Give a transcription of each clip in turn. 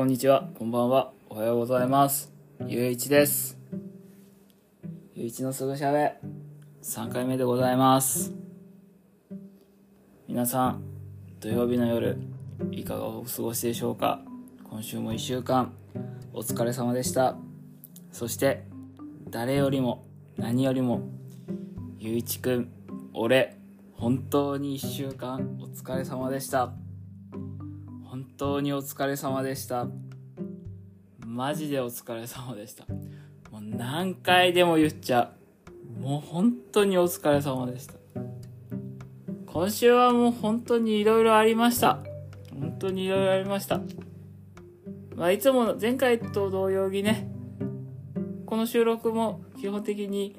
こんにちは、こんばんは、おはようございます。ゆういちです。ゆういちのすぐしゃべ、3回目でございます。皆さん、土曜日の夜、いかがお過ごしでしょうか？今週も1週間、お疲れ様でした。そして、誰よりも、何よりも、ゆういちくん、俺、本当に1週間お疲れ様でした。本当にお疲れ様でした。マジでお疲れ様でした。もう何回でも言っちゃう。もう本当にお疲れ様でした。今週はもう本当に色々ありました。本当に色々ありました。まあいつもの前回と同様にね、この収録も基本的に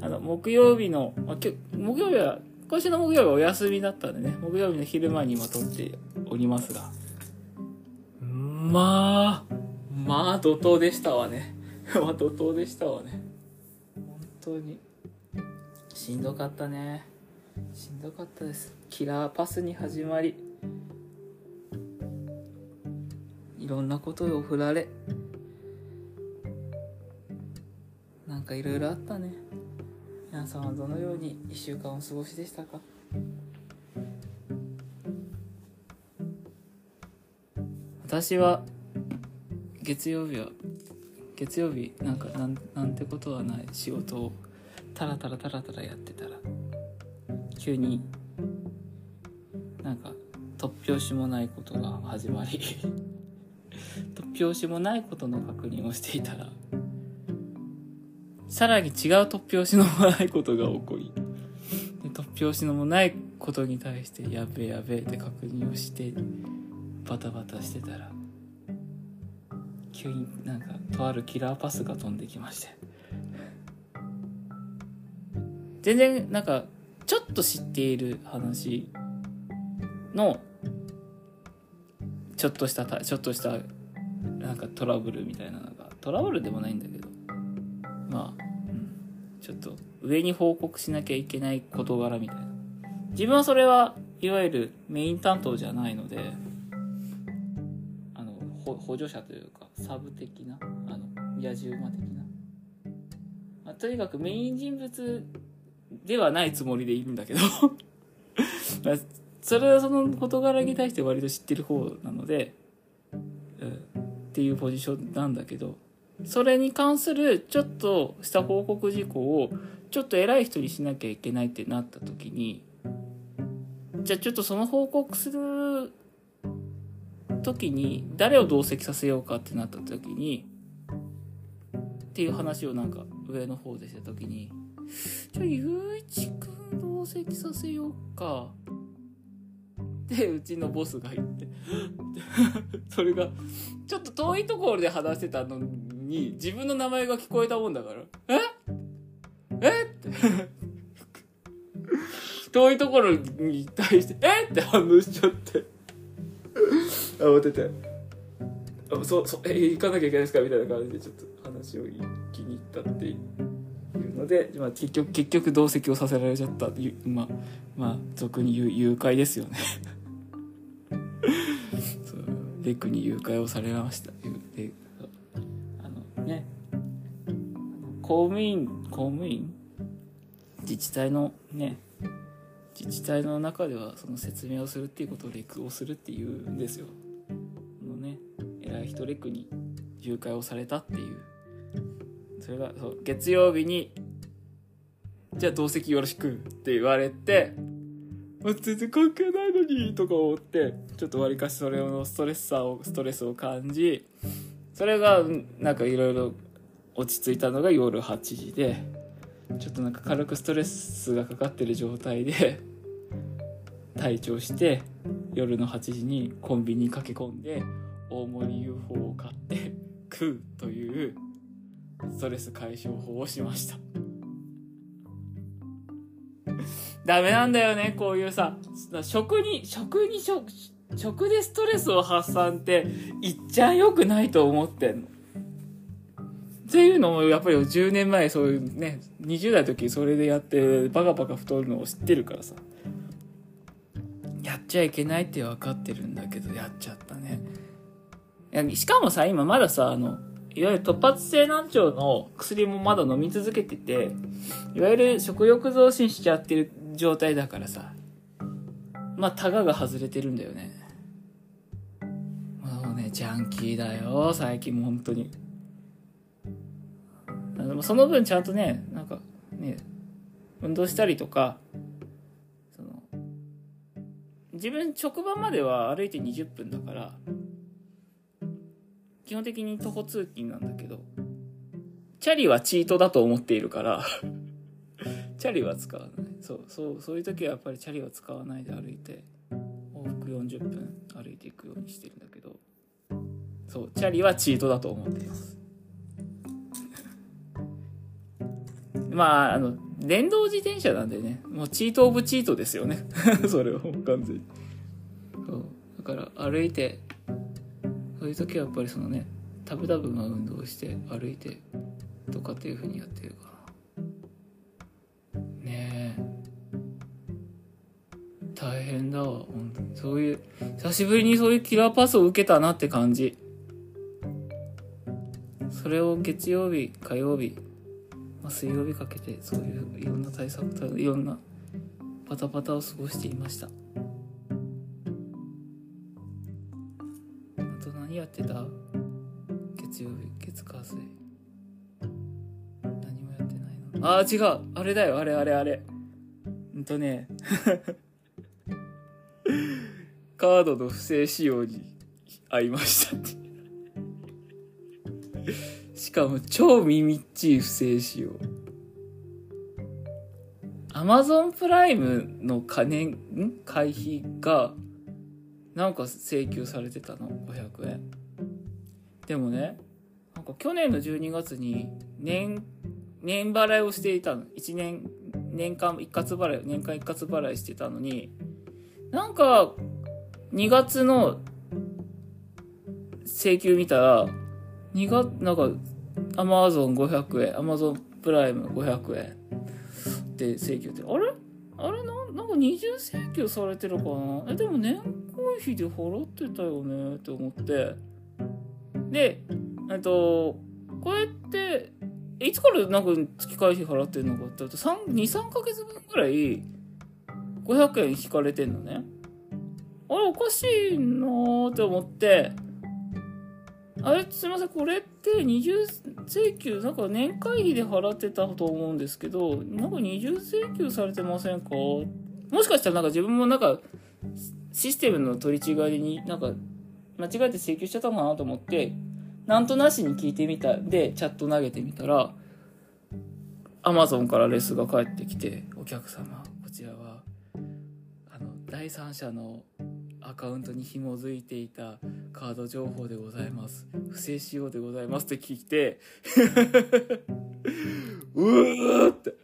あの木曜日の、まあ、き木曜日は今週の木曜日はお休みだったんでね、木曜日の昼間に今撮っておりますが、まあ、まあ怒涛でしたわね。まあ怒涛でしたわね。本当に。しんどかったね。しんどかったです。キラーパスに始まり、いろんなことを振られ、なんかいろいろあったね。皆さんはどのように1週間お過ごしでしたか？私は月曜日は月曜日なんかなんなんてことはない仕事をタラタラタラタラやってたら急になんか突拍子もないことが始まり 突拍子もないことの確認をしていたらさらに違う突拍子のもないことが起こり突拍子のもないことに対してやべえやべえって確認をしてバタバタしてたら急になんかとあるキラーパスが飛んできまして。全然なんかちょっと知っている話のちょっとしたちょっとしたなんかトラブルみたいなのがトラブルでもないんだけど。まあ、うん、ちょっと上に報告しなきゃいけない事柄みたいな。自分はそれはいわゆるメイン担当じゃないので補助者というかサブ的なあの野じ馬的な、まあ、とにかくメイン人物ではないつもりでいるんだけど。まあそれはその事柄に対して割と知ってる方なので、うん、っていうポジションなんだけど。それに関するちょっとした報告事項をちょっと偉い人にしなきゃいけないってなった時にじゃあちょっとその報告する時に誰を同席させようかってなった時にっていう話をなんか上の方でした時にじゃあゆういちくん同席させようか。でうちのボスが言って それがちょっと遠いところで話してたのに自分の名前が聞こえたもんだから「え？え？っ?」て。遠いところに対して「え？っ?」て反応しちゃって。慌てて「あそうそうえ行かなきゃいけないですか?」みたいな感じでちょっと話を気に入ったっていうので、まあ、結局結局同席をさせられちゃったまあまあ俗に言う誘拐ですよね。そうレクに誘拐をされましたでそう。あのね。公務員公務員？自治体のね。自治体の中ではその説明をするっていうことをレクをするっていうんですよ。のね偉い人レクに誘拐をされたっていうそれがそう月曜日に「じゃあ同席よろしく」って言われて「全然関係ないのに」とか思ってちょっとわりかしそれのストレスさをストレスを感じそれがなんかいろいろ落ち着いたのが夜8時で。ちょっとなんか軽くストレスがかかってる状態で 退庁して夜の8時にコンビニに駆け込んで大盛り UFO を買って食うというストレス解消法をしました。ダメなんだよねこういうさ食に食に食食でストレスを発散っていっちゃんよくないと思ってんの。っていうのもやっぱり10年前そういうね20代の時それでやってバカバカ太るのを知ってるからさやっちゃいけないって分かってるんだけどやっちゃったねしかもさ、今まださ、あの、いわゆる突発性難聴の薬もまだ飲み続けてて、いわゆる食欲増進しちゃってる状態だからさ、まあ、タガが外れてるんだよね。もうね、ジャンキーだよ、最近も本当に。その分ちゃんとね、なんか、ね、運動したりとか、その、自分職場までは歩いて20分だから、基本的に徒歩通勤なんだけど、チャリはチートだと思っているから チャリは使わない。そう、そう、そういう時はやっぱりチャリは使わないで歩いて、往復40分歩いていくようにしてるんだけど、そう、チャリはチートだと思っています。まあ、あの、電動自転車なんでね、もうチートオブチートですよね。それは完全に。そう。だから歩いて、そういう時はやっぱりそのね、タブタブが運動して歩いてとかっていう風にやってるかな。ねえ。大変だわ、本当に。そういう、久しぶりにそういうキラーパスを受けたなって感じ。それを月曜日、火曜日、まあ、水曜日かけてそういういろんな対策いろんなパタパタを過ごしていました。あと何やってた？月曜日月火水。何もやってないの。ああ違う。あれだよ。あれあれあれ。うんとね。カードの不正使用に遭いましたって。しかも超耳っちい不正使用。アマゾンプライムの金、ん？会費が、なんか請求されてたの、500円。でもね、なんか去年の12月に年、年払いをしていたの。1年、年間一括払い、年間一括払いしてたのに、なんか、2月の請求見たら、2月、なんか、アマゾン500円、アマゾンプライム500円。で請求って、あれ？あれ？ななんか二重請求されてるかな？え、でも年会費で払ってたよね？って思って。で、えっと、これって、いつからなんか月会費払ってんのかって言うと、2、3ヶ月分ぐらい500円引かれてんのね。あれおかしいなーって思って、あれすいませんこれって二重請求なんか年会費で払ってたと思うんですけどなんか二重請求されてませんか？もしかしたらなんか自分もなんかシステムの取り違いになんか間違えて請求しちゃったのかなと思ってなんとなしに聞いてみたでチャット投げてみたらアマゾンからレスが返ってきてお客様こちらはあの第三者のアカウントに紐づいていたカード情報でございます。不正使用でございますって聞いて うーって。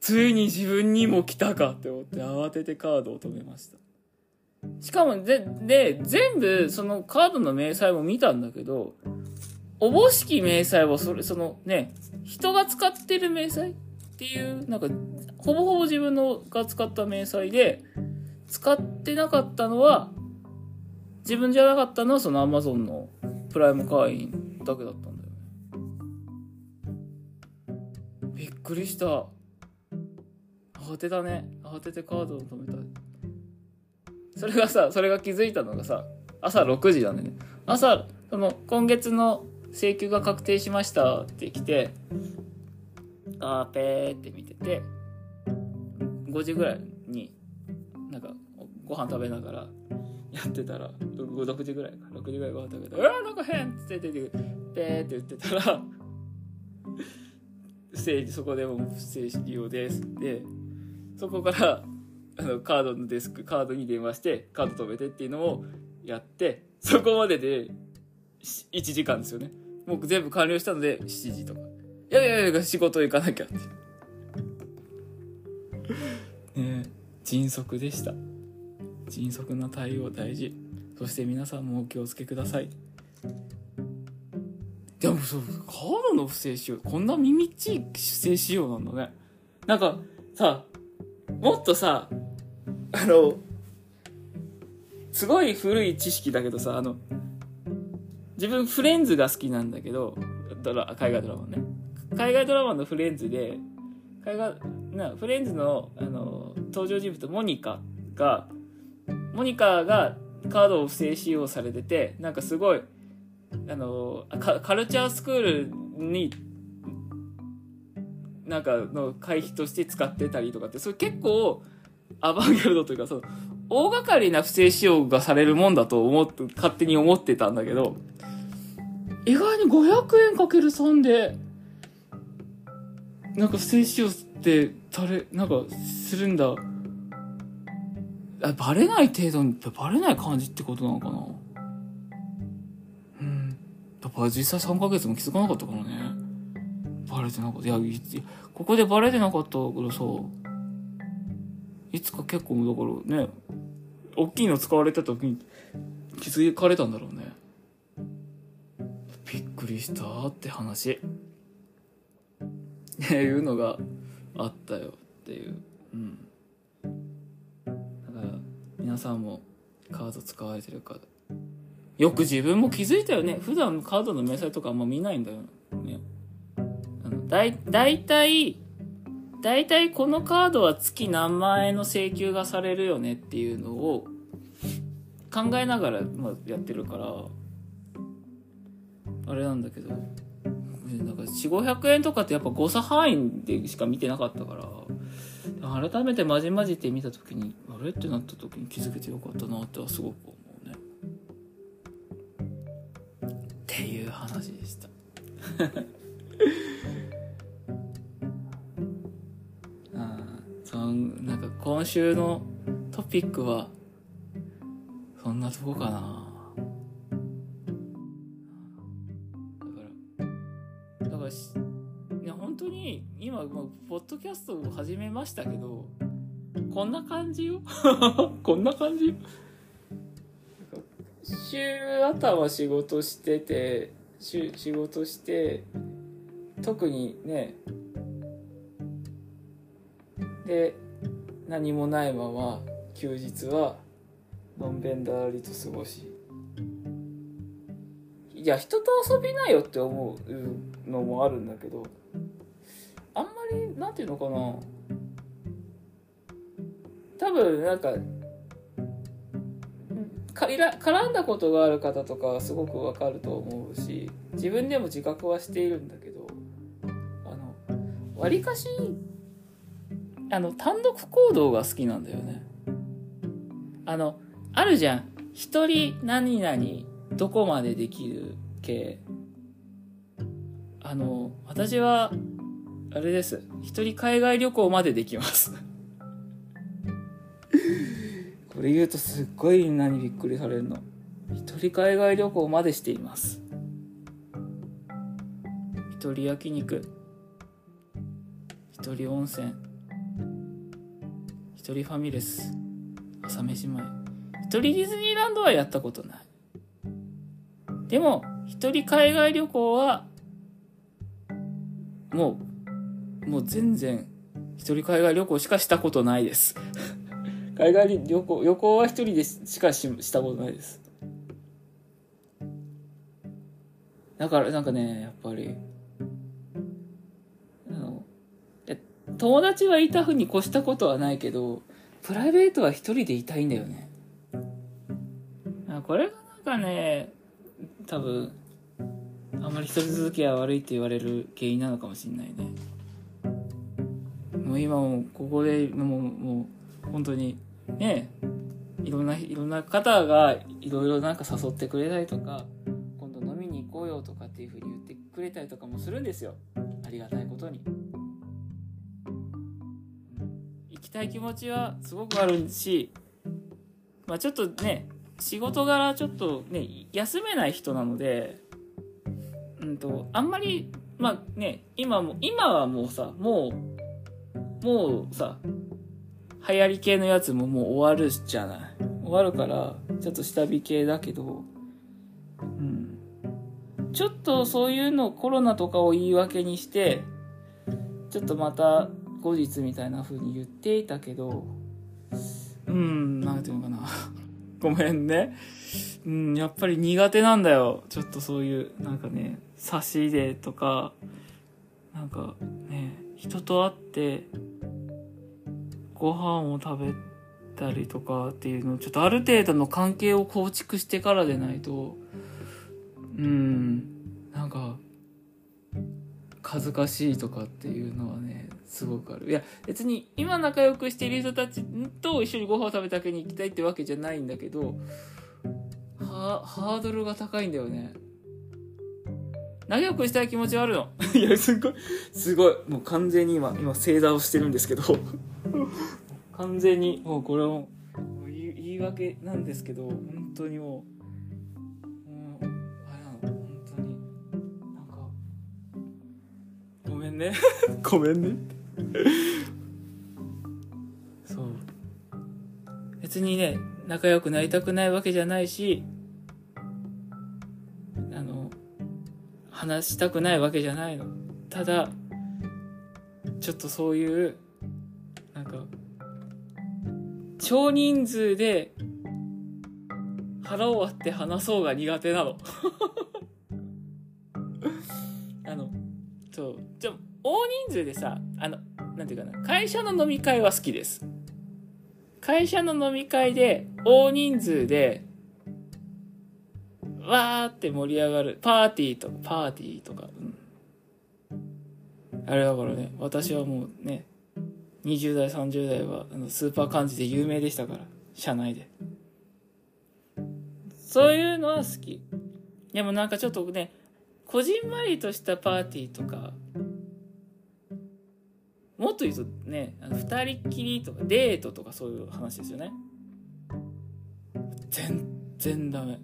ついに自分にも来たかって思って慌ててカードを止めました。しかもでで全部そのカードの明細も見たんだけどおぼしき明細はそれそのね人が使ってる明細っていうなんかほぼほぼ自分のが使った明細で使ってなかったのは、自分じゃなかったのはその Amazon のプライム会員だけだったんだよね。びっくりした。慌てたね。慌ててカードを止めた。それがさ、それが気づいたのがさ、朝6時なんだね。朝、その、今月の請求が確定しましたって来て、あーペーって見てて、5時ぐらいご飯食べながらやってたら6時ぐらいか。6時ぐらいご飯食べたら「うわなんか変!」って言ってペーって言ってたら 不正そこでも不正利用です。でそこからあのカードのデスクカードに電話してカード止めてっていうのをやってそこまでで1時間ですよね。もう全部完了したので7時とか。いやいやいや仕事行かなきゃって。ねえ迅速でした迅速な対応大事。そして皆さんもお気をつけください。でもそうカードの不正使用こんな耳っちい不正使用なんだね。なんかさもっとさあのすごい古い知識だけどさあの自分フレンズが好きなんだけど、ドラ、海外ドラマね。海外ドラマのフレンズで、海外、な、フレンズの、あの、登場人物モニカが、モニカがカードを不正使用されてて、なんかすごい、あの、カルチャースクールに、なんかの会費として使ってたりとかって、それ結構、アバンギャルドというか、その、大掛かりな不正使用がされるもんだと思って、勝手に思ってたんだけど、意外に500円かける3で、なんか不正使用って誰なんかするんだ。バレない程度にバレない感じってことなのかな？うん。やっぱ実際3ヶ月も気づかなかったからね。バレてなかった。いやいここでバレてなかったからさいつか結構だからね大きいの使われた時に気づかれたんだろうね。びっくりしたって話。っていうのがあったよっていう。うん。皆さんもカード使われてるか。よく自分も気づいたよね。普段カードの明細とかあんま見ないんだよね。あのだい大体大体このカードは月何万円の請求がされるよねっていうのを考えながら、ま、やってるから。あれなんだけど。なんか4、500円とかってやっぱ誤差範囲でしか見てなかったから、改めてまじまじって見た時に、あれ？ってなった時に気づけてよかったなってはすごく思うね。っていう話でした。あそのなんか今週のトピックはそんなとこかなだからだからいや本当に今、まあ。ポッドキャストを始めましたけどこんな感じよ？こんな感じ？よ週頭仕事してて週仕事して特にねで何もないまま休日はのんべんだらりと過ごし。いや人と遊びなよって思うのもあるんだけどあんまりなんていうのかな？多分なんかか絡んだことがある方とかはすごくわかると思うし自分でも自覚はしているんだけどあのわりかしあの単独行動が好きなんだよねあのあるじゃん一人何々どこまでできる系あの私はあれです。一人海外旅行までできます。これ言うとすっごいみんなにびっくりされるの。一人海外旅行までしています。一人焼肉。一人温泉。一人ファミレス。朝飯前。一人ディズニーランドはやったことない。でも、一人海外旅行は、もうもう全然、一人海外旅行しかしたことないです。海外旅行、旅行は一人でしかししたことないです。だからなんかね、やっぱり、あの、友達はいたふうに越したことはないけど、プライベートは一人でいたいんだよね。これがなんかね、多分、あんまり一人続きは悪いって言われる原因なのかもしれないね。もう今もここでもうもう本当にねいろんないろんな方がいろいろなんか誘ってくれたりとか今度飲みに行こうよとかっていうふうに言ってくれたりとかもするんですよありがたいことに。行きたい気持ちはすごくあるし、まあ、ちょっとね仕事柄ちょっとね休めない人なので、うんと、あんまりまあね今も今はもうさもうもうさ、流行り系のやつももう終わるじゃない。終わるから、ちょっと下火系だけど、うん。ちょっとそういうのコロナとかを言い訳にして、ちょっとまた後日みたいな風に言っていたけど、うん、なんていうのかな。ごめんね。うん、やっぱり苦手なんだよ。ちょっとそういう、なんかね、差し入れとか、なんかね、人と会って、ご飯を食べたりとかっていうのを、ちょっとある程度の関係を構築してからでないと、うん、なんか、恥ずかしいとかっていうのはね、すごくある。いや、別に今仲良くしている人たちと一緒にご飯を食べたけに行きたいってわけじゃないんだけど、ハードルが高いんだよね。仲良くしたい気持ちはあるの。いや、すごい、すごい。もう完全に今、今正座をしてるんですけど、完全に、もうこれも、言い訳なんですけど、本当にもう、ね。ごめんね。そう。別にね仲良くなりたくないわけじゃないしあの話したくないわけじゃないの。ただちょっとそういう少人数で腹を割って話そうが苦手なの。あのそう。じゃ大人数でさ、あの、なんていうかな、会社の飲み会は好きです。会社の飲み会で、大人数で、わーって盛り上がる、パーティーとか、パーティーとか、うん。あれだからね、私はもうね、20代、30代は、あの、スーパー漢字で有名でしたから、社内で。そういうのは好き。でもなんかちょっとね、こじんまりとしたパーティーとか、もっと言うとね、あの二人きりとかデートとかそういう話ですよね。全然ダメ。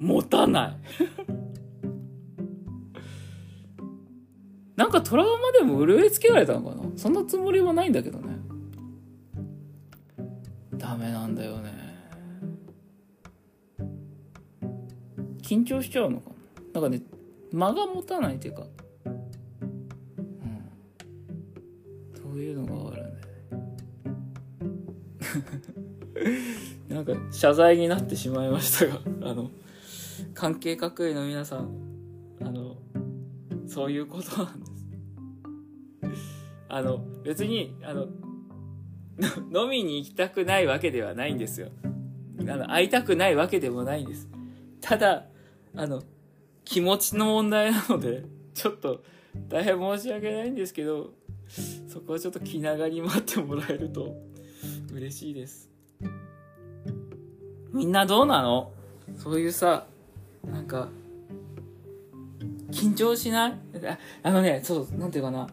持たない。なんかトラウマでも潤いつけられたのかな？そんなつもりはないんだけどね。ダメなんだよね。緊張しちゃうのかなんかね、間が持たないっていうか。うん。そう、いうのがあるね。なんか謝罪になってしまいましたがあの関係各位の皆さん。そういうことなんです。あの別にあの 飲みに行きたくないわけではないんですよ。あの会いたくないわけでもないんです。ただあの気持ちの問題なのでちょっと大変申し訳ないんですけどそこはちょっと気長に待ってもらえると嬉しいです。みんなどうなの？そういうさなんか緊張しない？あのねそうなんていうかな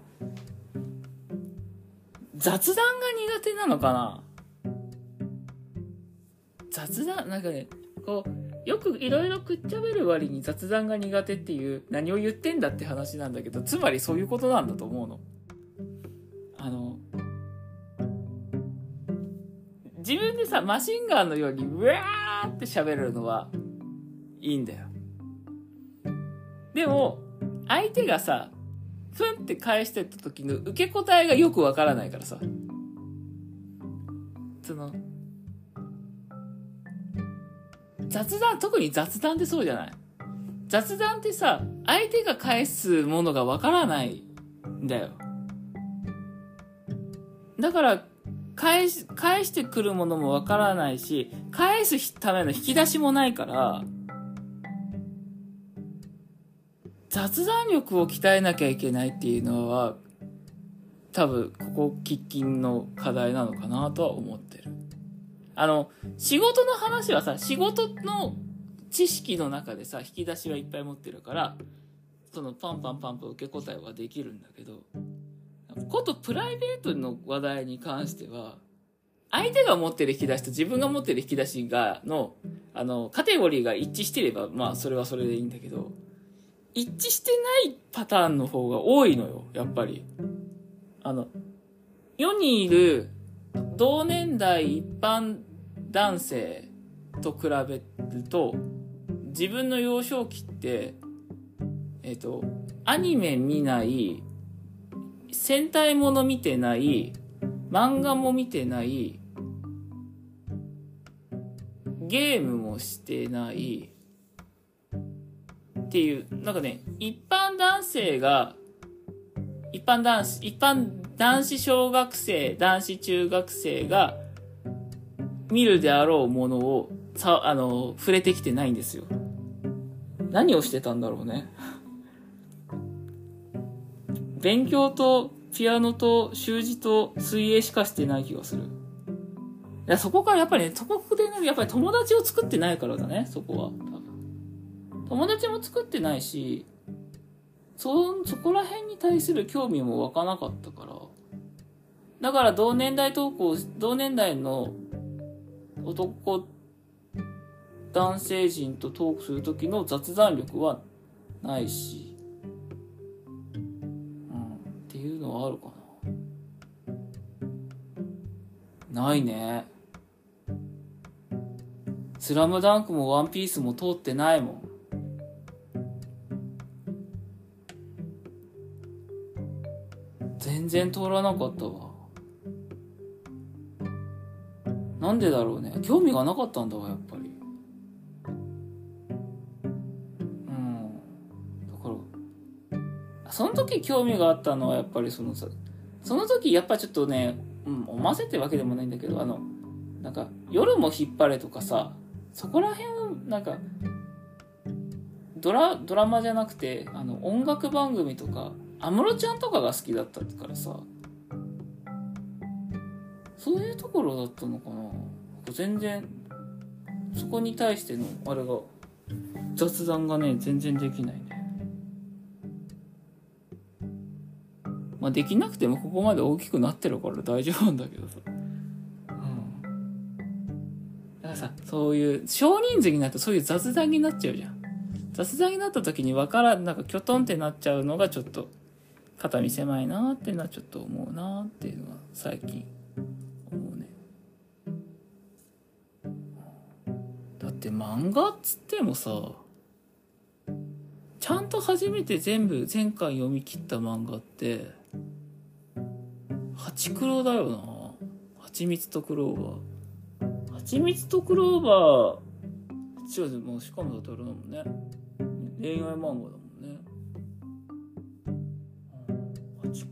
雑談が苦手なのかな？雑談なんかねこうよくいろいろくっちゃべる割に雑談が苦手っていう何を言ってんだって話なんだけどつまりそういうことなんだと思うの。あの、自分でさ、マシンガンのように、うわーって喋るのはいいんだよ。でも、相手がさ、ふんって返してった時の受け答えがよくわからないからさ。その、雑談、特に雑談ってそうじゃない？雑談ってさ、相手が返すものがわからないんだよ。だから、返し、返してくるものもわからないし、返すための引き出しもないから、雑談力を鍛えなきゃいけないっていうのは、多分、ここ喫緊の課題なのかなとは思ってる。あの、仕事の話はさ、仕事の知識の中でさ、引き出しはいっぱい持ってるから、そのパンパンパンと受け答えはできるんだけど、ことプライベートの話題に関しては、相手が持ってる引き出しと自分が持ってる引き出しが、の、あの、カテゴリーが一致してれば、まあ、それはそれでいいんだけど、一致してないパターンの方が多いのよ、やっぱり。あの、世にいる同年代一般男性と比べると、自分の幼少期って、えっ、と、アニメ見ない、戦隊もの見てない、漫画も見てない、ゲームもしてないっていうなんかね一般男性が一般男子一般男子小学生男子中学生が見るであろうものをさあの触れてきてないんですよ何をしてたんだろうね勉強とピアノと習字と水泳しかしてない気がする。いや、そこからやっぱりね、そこでね、やっぱり友達を作ってないからだね、そこは。友達も作ってないし、そ、そこら辺に対する興味も湧かなかったから。だから同年代投稿、同年代の男、男性陣とトークする時の雑談力はないし、うん、っていうのはあるかな。ないね。スラムダンクもワンピースも通ってないもん。全然通らなかったわ。なんでだろうね。興味がなかったんだわやっぱり。うん。だからその時興味があったのはやっぱりそのさその時やっぱちょっとね、うん、思わせてるわけでもないんだけどあのなんか夜も引っ張れとかさそこら辺をなんかドラドラマじゃなくてあの音楽番組とか安室ちゃんとかが好きだったからさそういうところだったのかな全然そこに対してのあれが雑談がね全然できないねまあ、できなくてもここまで大きくなってるから大丈夫なんだけどさ。うん。だからさ、そういう少人数になるとそういう雑談になっちゃうじゃん。雑談になった時に分からん、なんかキョトンってなっちゃうのがちょっと肩身狭いなっていうのはちょっと思うなっていうのは最近思うね。だって漫画っつってもさ、ちゃんと初めて全部前回読み切った漫画ってハチクロだよな。蜂蜜とクローバー。蜂蜜とクローバー。違うもしかもだってあれだもんね。恋愛漫画だ。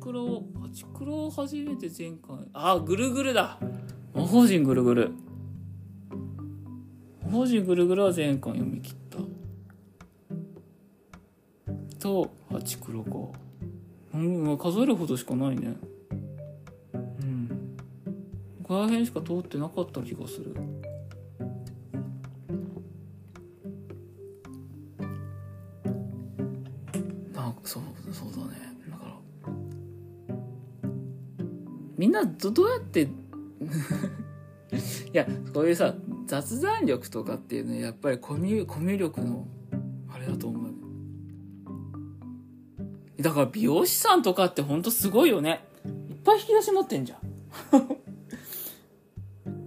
ハチクロハチクロ初めて前回あぐるぐるだ。魔法陣ぐるぐる。魔法陣ぐるぐるは前回読み切った。とハチクロかうん数えるほどしかないね。うん。ここら辺しか通ってなかった気がする。みんなどどうやって いやそういうさ雑談力とかっていうのはやっぱりコミュコミュ力のあれだと思うだから美容師さんとかってほんとすごいよね。いっぱい引き出し持ってんじゃん。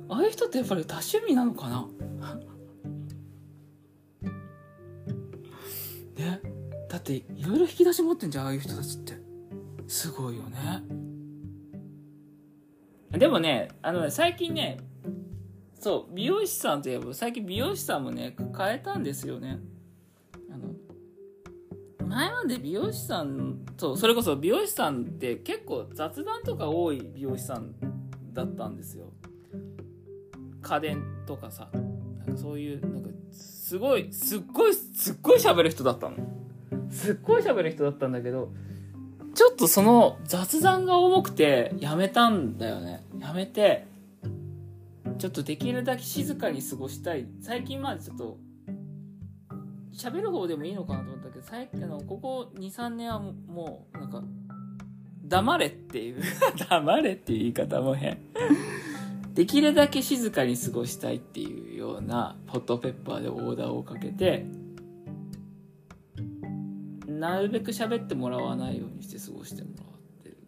ああいう人ってやっぱり多趣味なのかな。ね。だっていろいろ引き出し持ってんじゃんああいう人たちって。すごいよねでもねあのね最近ねそう美容師さんといえば最近美容師さんもね変えたんですよね。あの前まで美容師さんそうそれこそ美容師さんって結構雑談とか多い美容師さんだったんですよ。家電とかさ。なんかそういうなんかすごいすっごいすっごい喋る人だったの。すっごい喋る人だったんだけどちょっとその雑談が重くてやめたんだよね。やめてちょっとできるだけ静かに過ごしたい。最近までちょっと喋る方でもいいのかなと思ったけど最近のここ23年はもうなんか黙れっていう 黙れっていう言い方も変。できるだけ静かに過ごしたいっていうようなホットペッパーでオーダーをかけてなるべく喋ってもらわないようにして過ごしてもらってる。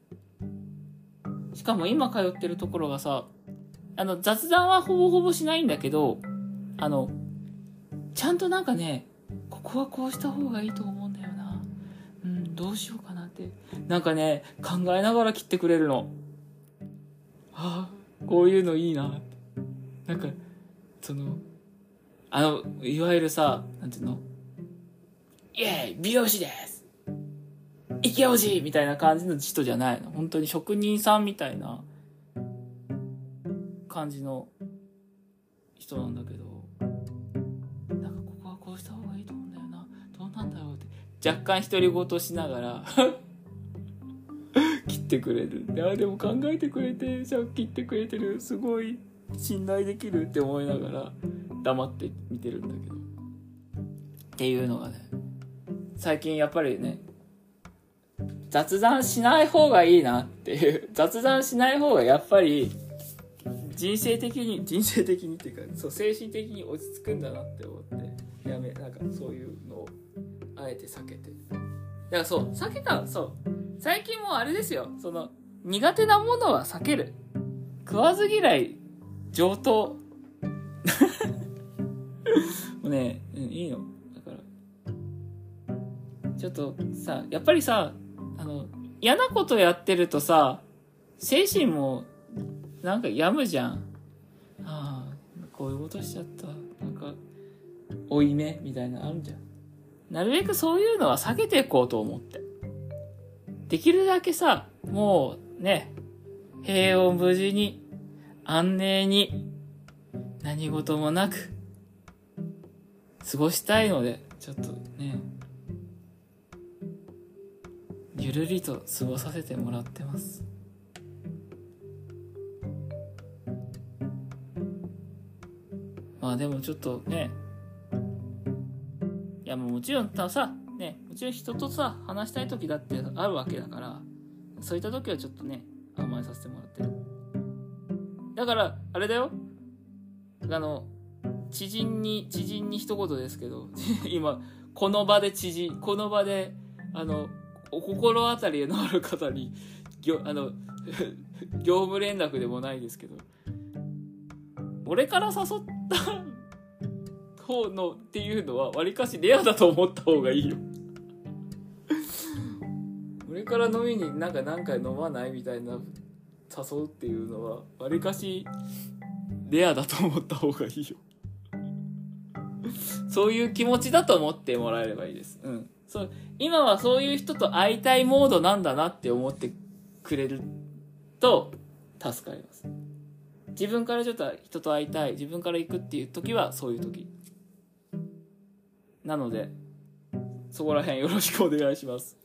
しかも今通ってるところがさあの雑談はほぼほぼしないんだけどあのちゃんとなんかねここはこうした方がいいと思うんだよな。うんどうしようかなって。なんかね考えながら切ってくれるの。はあこういうのいいな。なんかそのあの、いわゆるさ、なんていうの？イェーイ美容師です池王子みたいな感じの人じゃないの。本当に職人さんみたいな感じの人なんだけど、なんかここはこうした方がいいと思うんだよな。どうなんだろうって。若干独り言しながら 切ってくれる。いや、でも考えてくれて、じゃ切ってくれてる。すごい信頼できるって思いながら黙って見てるんだけど。っていうのがね、最近やっぱりね、雑談しない方がいいなっていう、雑談しない方がやっぱり人生的に、人生的にっていうか、そう、精神的に落ち着くんだなって思って、やめ、なんかそういうのをあえて避けて。だからそう、避けた、そう。最近もあれですよ、その、苦手なものは避ける。食わず嫌い、上等。もうね、うんいいの。ちょっとさ、やっぱりさ、あの、嫌なことやってるとさ、精神も、なんか病むじゃん。ああ、こういうことしちゃった。なんか、負い目みたいなのあるじゃん。なるべくそういうのは避けていこうと思って。できるだけさ、もうね、平穏無事に、安寧に、何事もなく、過ごしたいので、ちょっとね、ゆるりと過ごさせてもらってます。まあでもちょっとね、いやもうもちろんたさ、ね、もちろん人とさ、話したい時だってあるわけだから、そういった時はちょっとね、甘えさせてもらってる。だから、あれだよ。あの、知人に、知人に一言ですけど、今、この場で知人、この場で、あの、お心当たりのある方に、ぎょあの、業務連絡でもないですけど、俺から誘った方のっていうのは、わりかしレアだと思った方がいいよ。俺から飲みになんか何回飲まないみたいな誘うっていうのは、わりかしレアだと思った方がいいよ。そういう気持ちだと思ってもらえればいいです。うん。そう、今はそういう人と会いたいモードなんだなって思ってくれると助かります。自分からちょっと人と会いたい、自分から行くっていう時はそういう時。なので、そこら辺よろしくお願いします。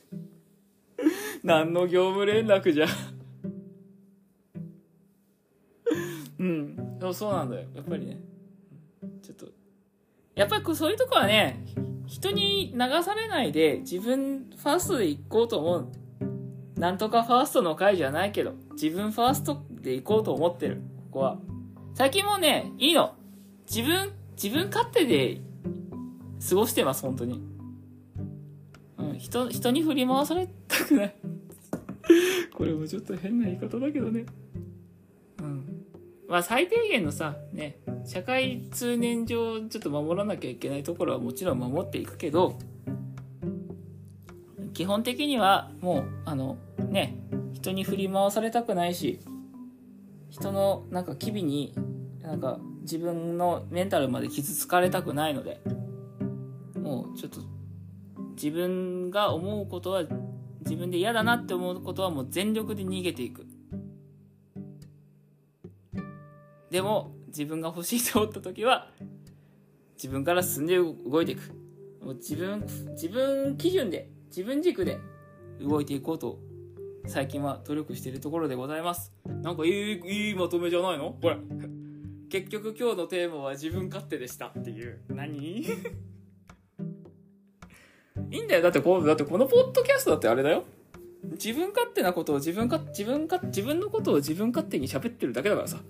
何の業務連絡じゃ。うん。でもそうなんだよ。やっぱりね。ちょっと。やっぱりこうそういうとこはね、人に流されないで自分ファーストで行こうと思う。なんとかファーストの回じゃないけど、自分ファーストで行こうと思ってる。ここは。最近もね、いいの。自分、自分勝手で過ごしてます、本当に。うん、人、人に振り回されたくない。これもちょっと変な言い方だけどね。うん。まあ最低限のさ、ね、社会通念上ちょっと守らなきゃいけないところはもちろん守っていくけど、基本的にはもう、あの、ね、人に振り回されたくないし、人のなんか機微に、なんか自分のメンタルまで傷つかれたくないので、もうちょっと自分が思うことは自分で嫌だなって思うことはもう全力で逃げていく。でも自分が欲しいと思った時は自分から進んで動いていく。もう自分、自分基準で、自分軸で動いていこうと最近は努力しているところでございます。なんかいい、いいまとめじゃないの？これ。結局今日のテーマは自分勝手でしたっていう。何？いいんだよ。だってこう、だってこのポッドキャストだってあれだよ。自分勝手なことを自分か、自分か、自分のことを自分勝手に喋ってるだけだからさ。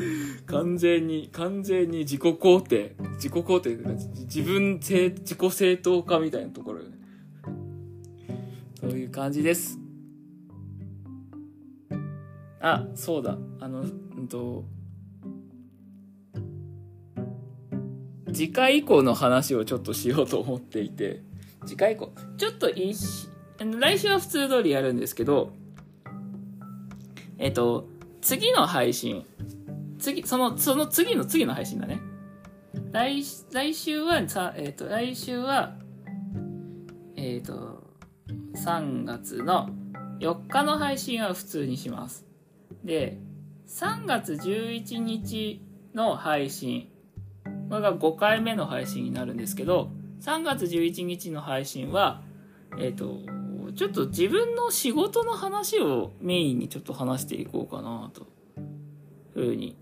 完全に、完全に自己肯定。自己肯定って自分正、自己正当化みたいなところよね。そういう感じです。あ、そうだ。あの、うんと、次回以降の話をちょっとしようと思っていて、次回以降、ちょっといいし、来週は普通通りやるんですけど、えっと、次の配信次、その、その次の次の配信だね。来、来週は、さ、えっ、と、来週は、えっ、と、3月の4日の配信は普通にします。で、3月11日の配信、これが5回目の配信になるんですけど、3月11日の配信は、えっ、と、ちょっと自分の仕事の話をメインにちょっと話していこうかなと、ふうに、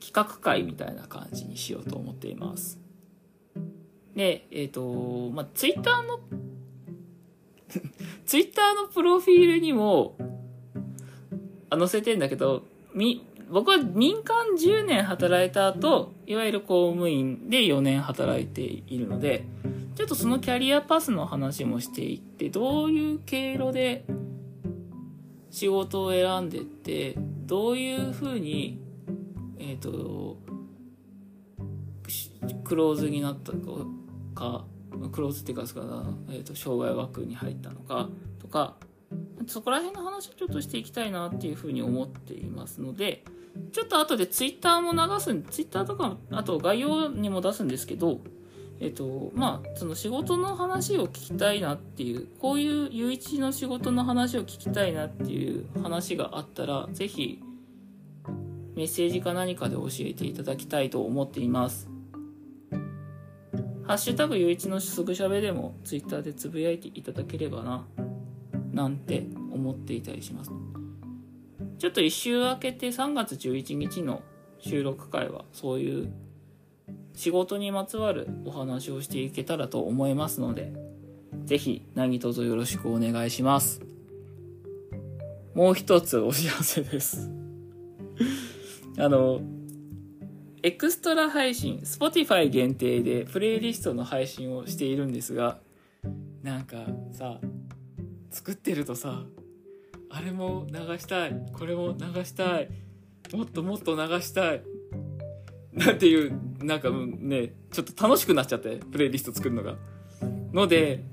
企画会みたいな感じにしようと思っています。で、えっ、と、まあ、ツイッターの、ツイッターのプロフィールにも、あ載せてんだけど、み、僕は民間10年働いた後、いわゆる公務員で4年働いているので、ちょっとそのキャリアパスの話もしていって、どういう経路で仕事を選んでって、どういうふうに、えっ、と、クローズになったか、クローズっていうか、えっ、と、障害枠に入ったのか、とか、そこら辺の話をちょっとしていきたいなっていうふうに思っていますので、ちょっと後でツイッターも流すん、ツイッターとか、あと概要にも出すんですけど、えっと、まあ、その仕事の話を聞きたいなっていう、こういうゆういちの仕事の話を聞きたいなっていう話があったら、ぜひ、メッセージか何かで教えていただきたいと思っています。ハッシュタグゆういちのすぐしゃべでもツイッターでつぶやいていただければな、なんて思っていたりします。ちょっと一周明けて3月11日の収録会はそういう仕事にまつわるお話をしていけたらと思いますので、ぜひ何卒よろしくお願いします。もう一つお知らせです。あの、エクストラ配信、Spotify 限定でプレイリストの配信をしているんですが、なんかさ、作ってるとさ、あれも流したい、これも流したい、もっともっと流したい、なんていう、なんかね、ちょっと楽しくなっちゃって、プレイリスト作るのが。ので、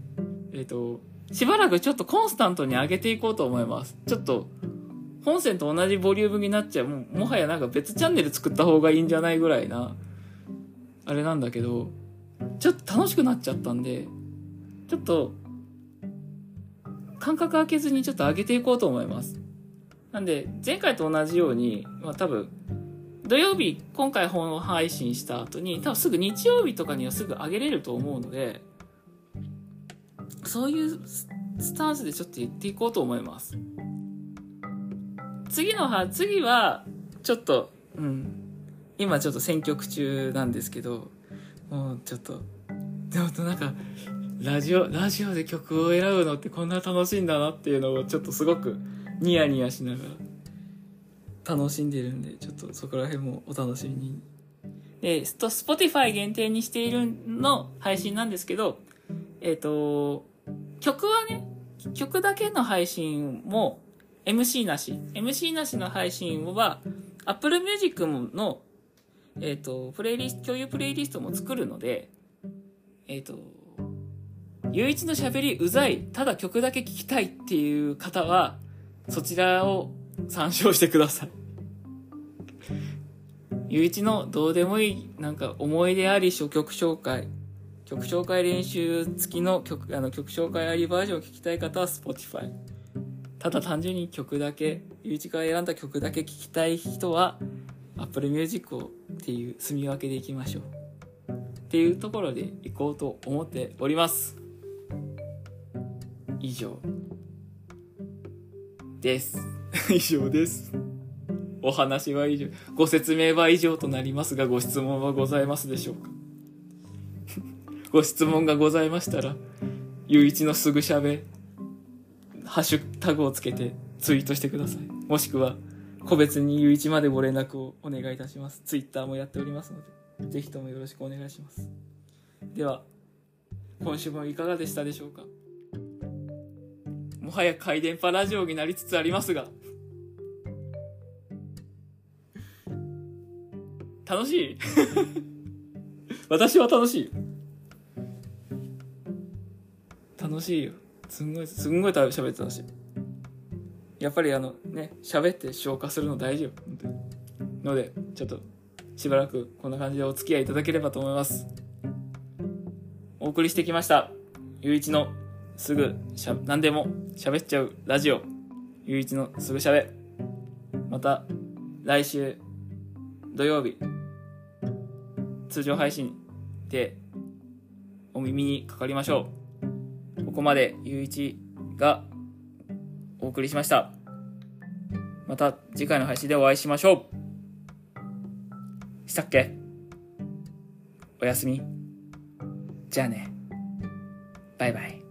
えっ、と、しばらくちょっとコンスタントに上げていこうと思います。ちょっと、本線と同じボリュームになっちゃう。ももはやなんか別チャンネル作った方がいいんじゃないぐらいな、あれなんだけど、ちょっと楽しくなっちゃったんで、ちょっと、間隔空けずにちょっと上げていこうと思います。なんで、前回と同じように、まあ多分、土曜日、今回本を配信した後に、多分すぐ日曜日とかにはすぐ上げれると思うので、そういうススタンスでちょっと言っていこうと思います。次のは、次は、ちょっと、うん、今ちょっと選曲中なんですけど、もうちょっと、でもなんか、ラジオ、ラジオで曲を選ぶのってこんな楽しいんだなっていうのをちょっとすごくニヤニヤしながら楽しんでるんで、ちょっとそこら辺もお楽しみに。で、スト、Spotify 限定にしているの配信なんですけど、えっ、と、曲はね、曲だけの配信も MC なし。MC なしの配信は Apple Music の、えっ、と、プレイリスト、共有プレイリストも作るので、えっ、と、唯一の喋りうざい、ただ曲だけ聴きたいっていう方は、そちらを参照してください。唯一のどうでもいい、なんか思い出あり初曲紹介、曲紹介練習付きの曲、あの曲紹介ありバージョンを聴きたい方は Spotify。ただ単純に曲だけ、ゆういちが選んだ曲だけ聴きたい人は Apple Music をっていう住み分けでいきましょう。っていうところで行こうと思っております。以上。です。以上です。お話は以上。ご説明は以上となりますが、ご質問はございますでしょうか？ご質問がございましたら、ゆういちのすぐしゃべ、ハッシュタグをつけてツイートしてください。もしくは、個別にゆういちまでご連絡をお願いいたします。ツイッターもやっておりますので、ぜひともよろしくお願いします。では、今週もいかがでしたでしょうか？もはや回電波ラジオになりつつありますが、楽しい？私は楽しい。楽しいよ。すんごい、すんごい喋ってたし。やっぱりあのね、喋って消化するの大事よ。本当にので、ちょっとしばらくこんな感じでお付き合いいただければと思います。お送りしてきました。ゆういちのすぐしゃ、何でも喋っちゃうラジオ。ゆういちのすぐしゃべ。また来週土曜日、通常配信でお耳にかかりましょう。ここまでゆういちがお送りしました。また次回の配信でお会いしましょう。したっけ？おやすみ。じゃあね。バイバイ。